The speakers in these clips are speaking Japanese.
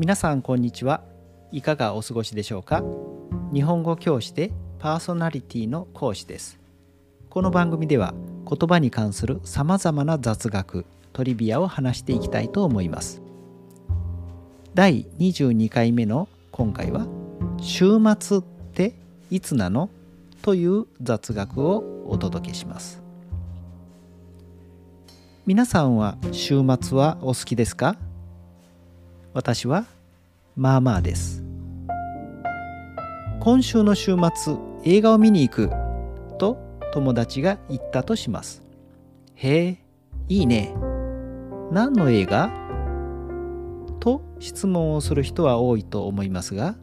皆さんこんにちは。いかがお過ごしでしょうか？日本語教師でパーソナリティの講師です。この番組では言葉に関するさまざまな雑学トリビアを話していきたいと思います。第22回目の今回は週末っていつなの？という雑学をお届けします。皆さんは週末はお好きですか？私はまあまあです。今週の週末映画を見に行くと友達が言ったとします。へえいいね。何の映画？と質問をする人は多いと思いますが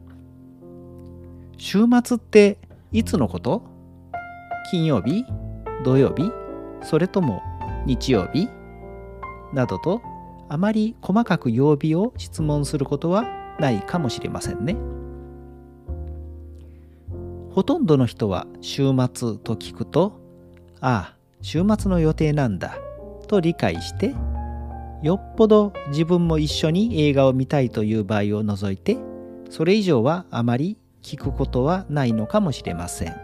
週末っていつのこと？金曜日？土曜日？それとも日曜日？などとあまり細かく曜日を質問することはないかもしれませんね。ほとんどの人は週末と聞くとああ週末の予定なんだと理解してよっぽど自分も一緒に映画を見たいという場合を除いてそれ以上はあまり聞くことはないのかもしれません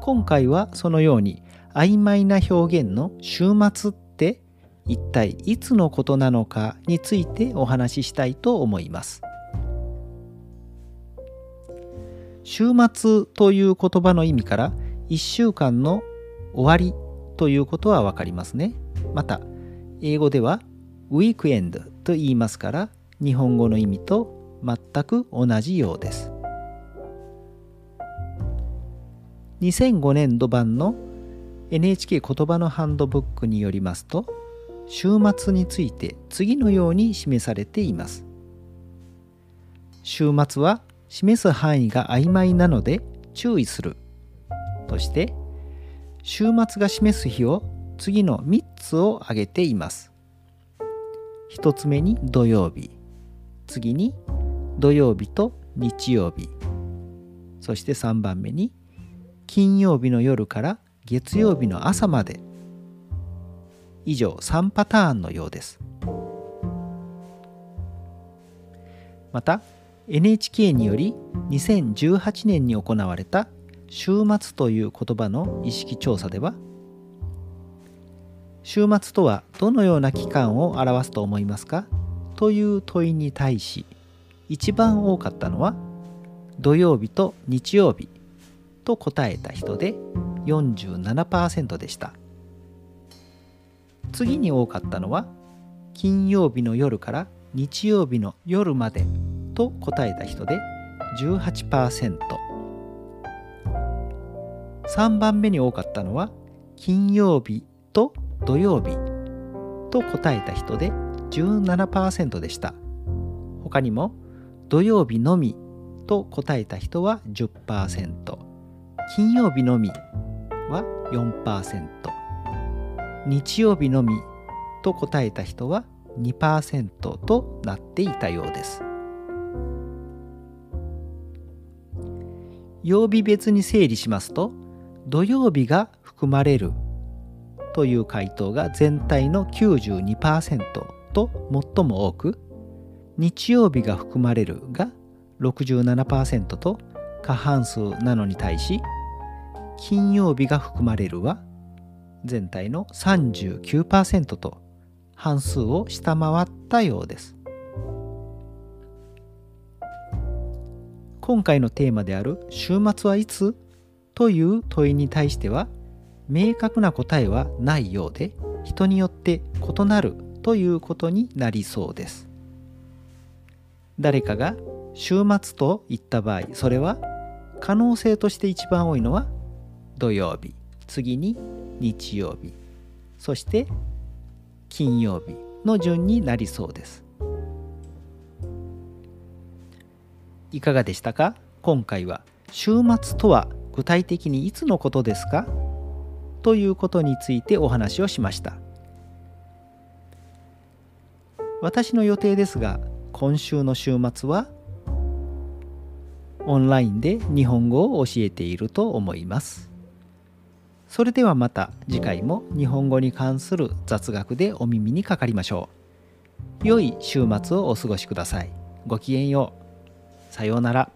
今回はそのように曖昧な表現の週末一体いつのことなのかについてお話ししたいと思います。週末という言葉の意味から1週間の終わりということは分かりますね。また英語ではウィークエンドと言いますから日本語の意味と全く同じようです。2005年度版の NHK 言葉のハンドブックによりますと週末について次のように示されています。週末は示す範囲が曖昧なので注意する。として週末が示す日を次の3つを挙げています。1つ目に土曜日。次に土曜日と日曜日。そして3番目に金曜日の夜から月曜日の朝まで。以上3パターンのようです。また NHK により2018年に行われた週末という言葉の意識調査では週末とはどのような期間を表すと思いますか？という問いに対し一番多かったのは土曜日と日曜日と答えた人で47%でした。次に多かったのは金曜日の夜から日曜日の夜までと答えた人で 18%3 番目に多かったのは金曜日と土曜日と答えた人で17%でした。他にも土曜日のみと答えた人は10%金曜日のみは4%日曜日のみと答えた人は2%となっていたようです。曜日別に整理しますと土曜日が含まれるという回答が全体の92%と最も多く日曜日が含まれるが67%と過半数なのに対し金曜日が含まれるは全体の39%と半数を下回ったようです。今回のテーマである「週末はいつ?」という問いに対しては明確な答えはないようで人によって異なるということになりそうです。誰かが週末と言った場合それは可能性として一番多いのは土曜日次に日曜日。そして金曜日の順になりそうです。いかがでしたか？今回は週末とは具体的にいつのことですか？ということについてお話をしました。私の予定ですが今週の週末はオンラインで日本語を教えていると思います。それではまた次回も日本語に関する雑学でお耳にかかりましょう良い週末をお過ごしください。ごきげんよう。さようなら。